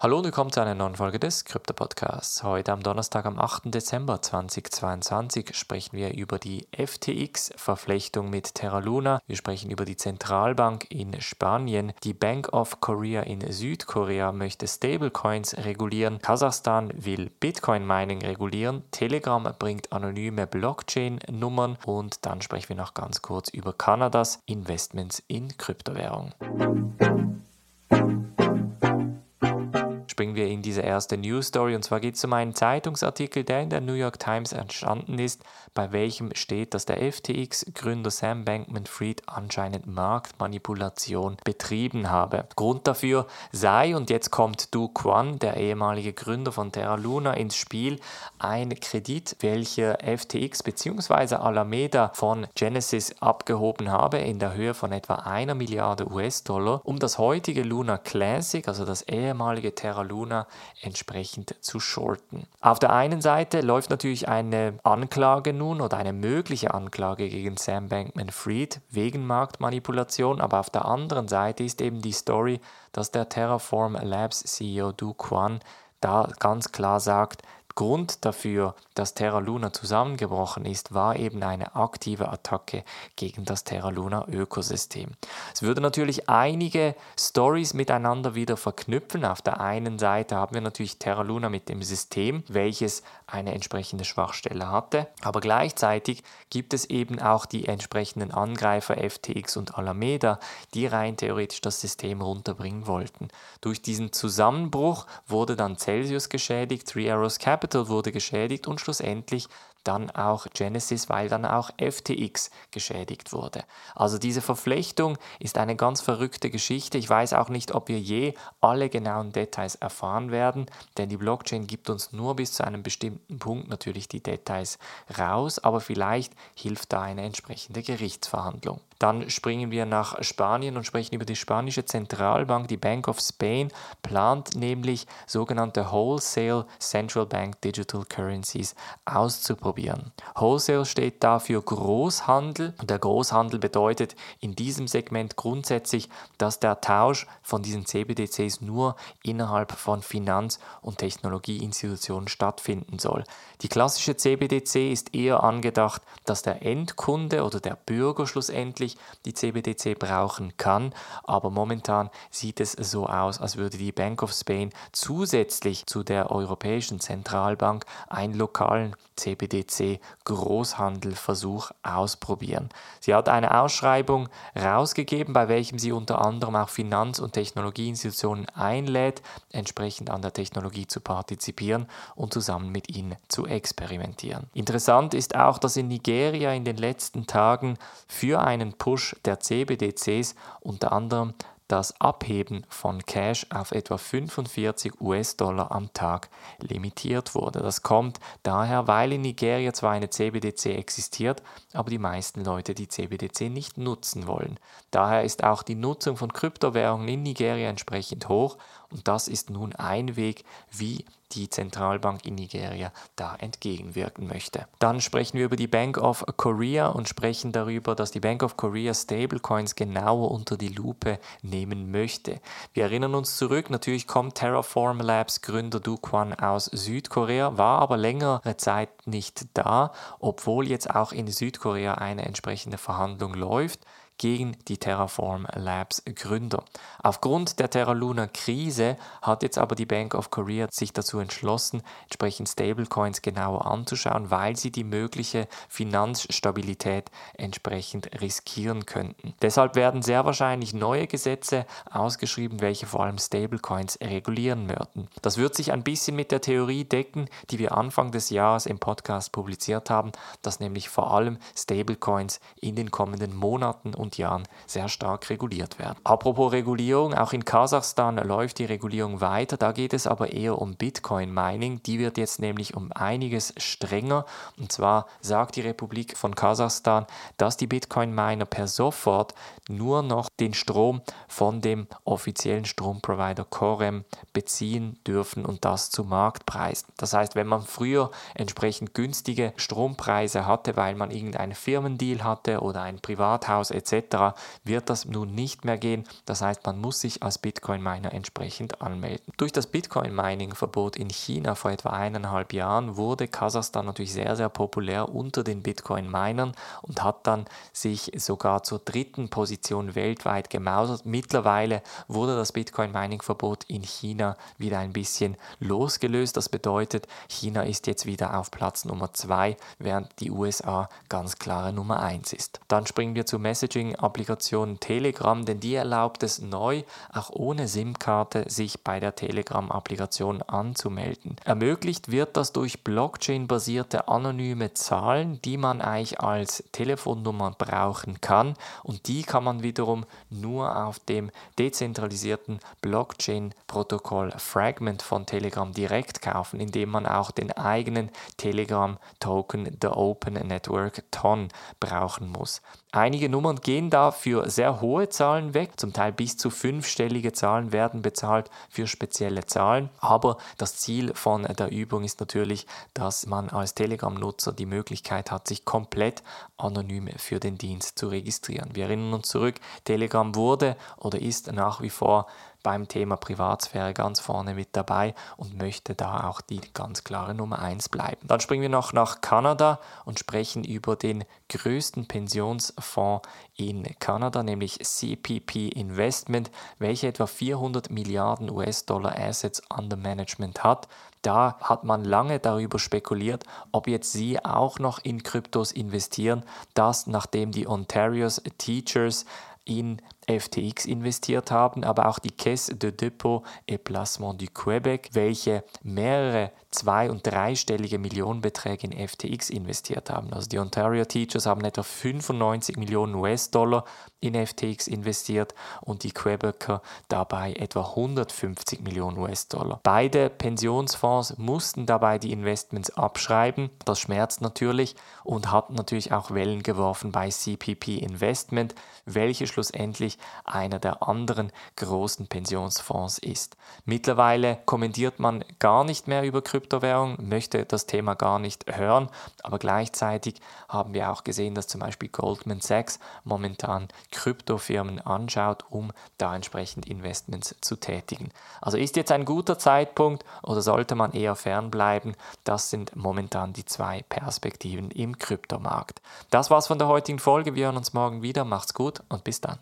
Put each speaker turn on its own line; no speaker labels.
Hallo und willkommen zu einer neuen Folge des Krypto Podcasts. Heute am Donnerstag, am 8. Dezember 2022, sprechen wir über die FTX-Verflechtung mit Terra Luna. Wir sprechen über die Zentralbank in Spanien. Die Bank of Korea in Südkorea möchte Stablecoins regulieren. Kasachstan will Bitcoin-Mining regulieren. Telegram bringt anonyme Blockchain-Nummern. Und dann sprechen wir noch ganz kurz über Kanadas Investments in Kryptowährung springen wir in diese erste News Story. Und zwar geht es um einen Zeitungsartikel, der in der New York Times entstanden ist, bei welchem steht, dass der FTX-Gründer Sam Bankman-Fried anscheinend Marktmanipulation betrieben habe. Grund dafür sei, und jetzt kommt Du Quan, der ehemalige Gründer von Terra Luna, ins Spiel, ein Kredit, welcher FTX bzw. Alameda von Genesis abgehoben habe, in der Höhe von etwa einer Milliarde US-Dollar, um das heutige Luna Classic, also das ehemalige Terra Luna entsprechend zu shorten. Auf der einen Seite läuft natürlich eine Anklage nun oder eine mögliche Anklage gegen Sam Bankman-Fried wegen Marktmanipulation, aber auf der anderen Seite ist eben die Story, dass der Terraform Labs CEO Du Quan da ganz klar sagt, Grund dafür, dass Terra Luna zusammengebrochen ist, war eben eine aktive Attacke gegen das Terra Luna Ökosystem. Es würde natürlich einige Stories miteinander wieder verknüpfen. Auf der einen Seite haben wir natürlich Terra Luna mit dem System, welches eine entsprechende Schwachstelle hatte, aber gleichzeitig gibt es eben auch die entsprechenden Angreifer FTX und Alameda, die rein theoretisch das System runterbringen wollten. Durch diesen Zusammenbruch wurde dann Celsius geschädigt, Three Arrows Capital Capital wurde geschädigt und schlussendlich dann auch Genesis, weil dann auch FTX geschädigt wurde. Also diese Verflechtung ist eine ganz verrückte Geschichte. Ich weiß auch nicht, ob wir je alle genauen Details erfahren werden, denn die Blockchain gibt uns nur bis zu einem bestimmten Punkt natürlich die Details raus, aber vielleicht hilft da eine entsprechende Gerichtsverhandlung. Dann springen wir nach Spanien und sprechen über die spanische Zentralbank. Die Bank of Spain plant nämlich sogenannte Wholesale Central Bank Digital Currencies auszuprobieren. Wholesale steht da für Großhandel und der Großhandel bedeutet in diesem Segment grundsätzlich, dass der Tausch von diesen CBDCs nur innerhalb von Finanz- und Technologieinstitutionen stattfinden soll. Die klassische CBDC ist eher angedacht, dass der Endkunde oder der Bürger schlussendlich die CBDC brauchen kann, aber momentan sieht es so aus, als würde die Bank of Spain zusätzlich zu der Europäischen Zentralbank einen lokalen CBDC Großhandelversuch ausprobieren. Sie hat eine Ausschreibung rausgegeben, bei welchem sie unter anderem auch Finanz- und Technologieinstitutionen einlädt, entsprechend an der Technologie zu partizipieren und zusammen mit ihnen zu experimentieren. Interessant ist auch, dass in Nigeria in den letzten Tagen für einen Push der CBDCs unter anderem das Abheben von Cash auf etwa 45 US-Dollar am Tag limitiert wurde. Das kommt daher, weil in Nigeria zwar eine CBDC existiert, aber die meisten Leute die CBDC nicht nutzen wollen. Daher ist auch die Nutzung von Kryptowährungen in Nigeria entsprechend hoch und das ist nun ein Weg, wie die Zentralbank in Nigeria da entgegenwirken möchte. Dann sprechen wir über die Bank of Korea und sprechen darüber, dass die Bank of Korea Stablecoins genauer unter die Lupe nehmen möchte. Wir erinnern uns zurück, natürlich kommt Terraform Labs Gründer Du Kwan aus Südkorea, war aber längere Zeit nicht da, obwohl jetzt auch in Südkorea eine entsprechende Verhandlung läuft gegen die Terraform Labs Gründer. Aufgrund der Terra Luna Krise hat jetzt aber die Bank of Korea sich dazu entschlossen, entsprechend Stablecoins genauer anzuschauen, weil sie die mögliche Finanzstabilität entsprechend riskieren könnten. Deshalb werden sehr wahrscheinlich neue Gesetze ausgeschrieben, welche vor allem Stablecoins regulieren würden. Das wird sich ein bisschen mit der Theorie decken, die wir Anfang des Jahres im Podcast publiziert haben, dass nämlich vor allem Stablecoins in den kommenden Monaten und und Jahren sehr stark reguliert werden. Apropos Regulierung, auch in Kasachstan läuft die Regulierung weiter. Da geht es aber eher um Bitcoin-Mining. Die wird jetzt nämlich um einiges strenger. Und zwar sagt die Republik von Kasachstan, dass die Bitcoin-Miner per sofort nur noch den Strom von dem offiziellen Stromprovider Corem beziehen dürfen und das zu Marktpreisen. Das heißt, wenn man früher entsprechend günstige Strompreise hatte, weil man irgendeinen Firmendeal hatte oder ein Privathaus etc., wird das nun nicht mehr gehen. Das heißt, man muss sich als Bitcoin-Miner entsprechend anmelden. Durch das Bitcoin-Mining-Verbot in China vor etwa eineinhalb Jahren wurde Kasachstan natürlich sehr, sehr populär unter den Bitcoin-Minern und hat dann sich sogar zur dritten Position weltweit gemausert. Mittlerweile wurde das Bitcoin-Mining-Verbot in China wieder ein bisschen losgelöst. Das bedeutet, China ist jetzt wieder auf Platz Nummer 2, während die USA ganz klare Nummer 1 ist. Dann springen wir zur Messaging-Applikation Telegram, denn die erlaubt es neu, auch ohne SIM-Karte sich bei der Telegram-Applikation anzumelden. Ermöglicht wird das durch Blockchain-basierte anonyme Zahlen, die man eigentlich als Telefonnummer brauchen kann und die kann man wiederum nur auf dem dezentralisierten Blockchain-Protokoll Fragment von Telegram direkt kaufen, indem man auch den eigenen Telegram-Token, The Open Network TON, brauchen muss. Einige Nummern gehen da für sehr hohe Zahlen weg, zum Teil bis zu fünfstellige Zahlen werden bezahlt für spezielle Zahlen, aber das Ziel von der Übung ist natürlich, dass man als Telegram-Nutzer die Möglichkeit hat, sich komplett anonym für den Dienst zu registrieren. Wir erinnern uns zurück, Telegram wurde oder ist nach wie vor beim Thema Privatsphäre ganz vorne mit dabei und möchte da auch die ganz klare Nummer 1 bleiben. Dann springen wir noch nach Kanada und sprechen über den größten Pensionsfonds in Kanada, nämlich CPP Investment, welcher etwa 400 Milliarden US-Dollar Assets under Management hat. Da hat man lange darüber spekuliert, ob jetzt Sie auch noch in Kryptos investieren. Das nachdem die Ontarios Teachers in FTX investiert haben, aber auch die Caisse de Dépôt et Placement du Québec, welche mehrere zwei- und dreistellige Millionenbeträge in FTX investiert haben. Also die Ontario Teachers haben etwa 95 Millionen US-Dollar in FTX investiert und die Quebecer dabei etwa 150 Millionen US-Dollar. Beide Pensionsfonds mussten dabei die Investments abschreiben. Das schmerzt natürlich und hat natürlich auch Wellen geworfen bei CPP Investment, welche schlussendlich einer der anderen großen Pensionsfonds ist. Mittlerweile kommentiert man gar nicht mehr über Kryptowährung, möchte das Thema gar nicht hören, aber gleichzeitig haben wir auch gesehen, dass zum Beispiel Goldman Sachs momentan Kryptofirmen anschaut, um da entsprechend Investments zu tätigen. Also ist jetzt ein guter Zeitpunkt oder sollte man eher fernbleiben? Das sind momentan die zwei Perspektiven im Kryptomarkt. Das war's von der heutigen Folge. Wir hören uns morgen wieder. Macht's gut und bis dann.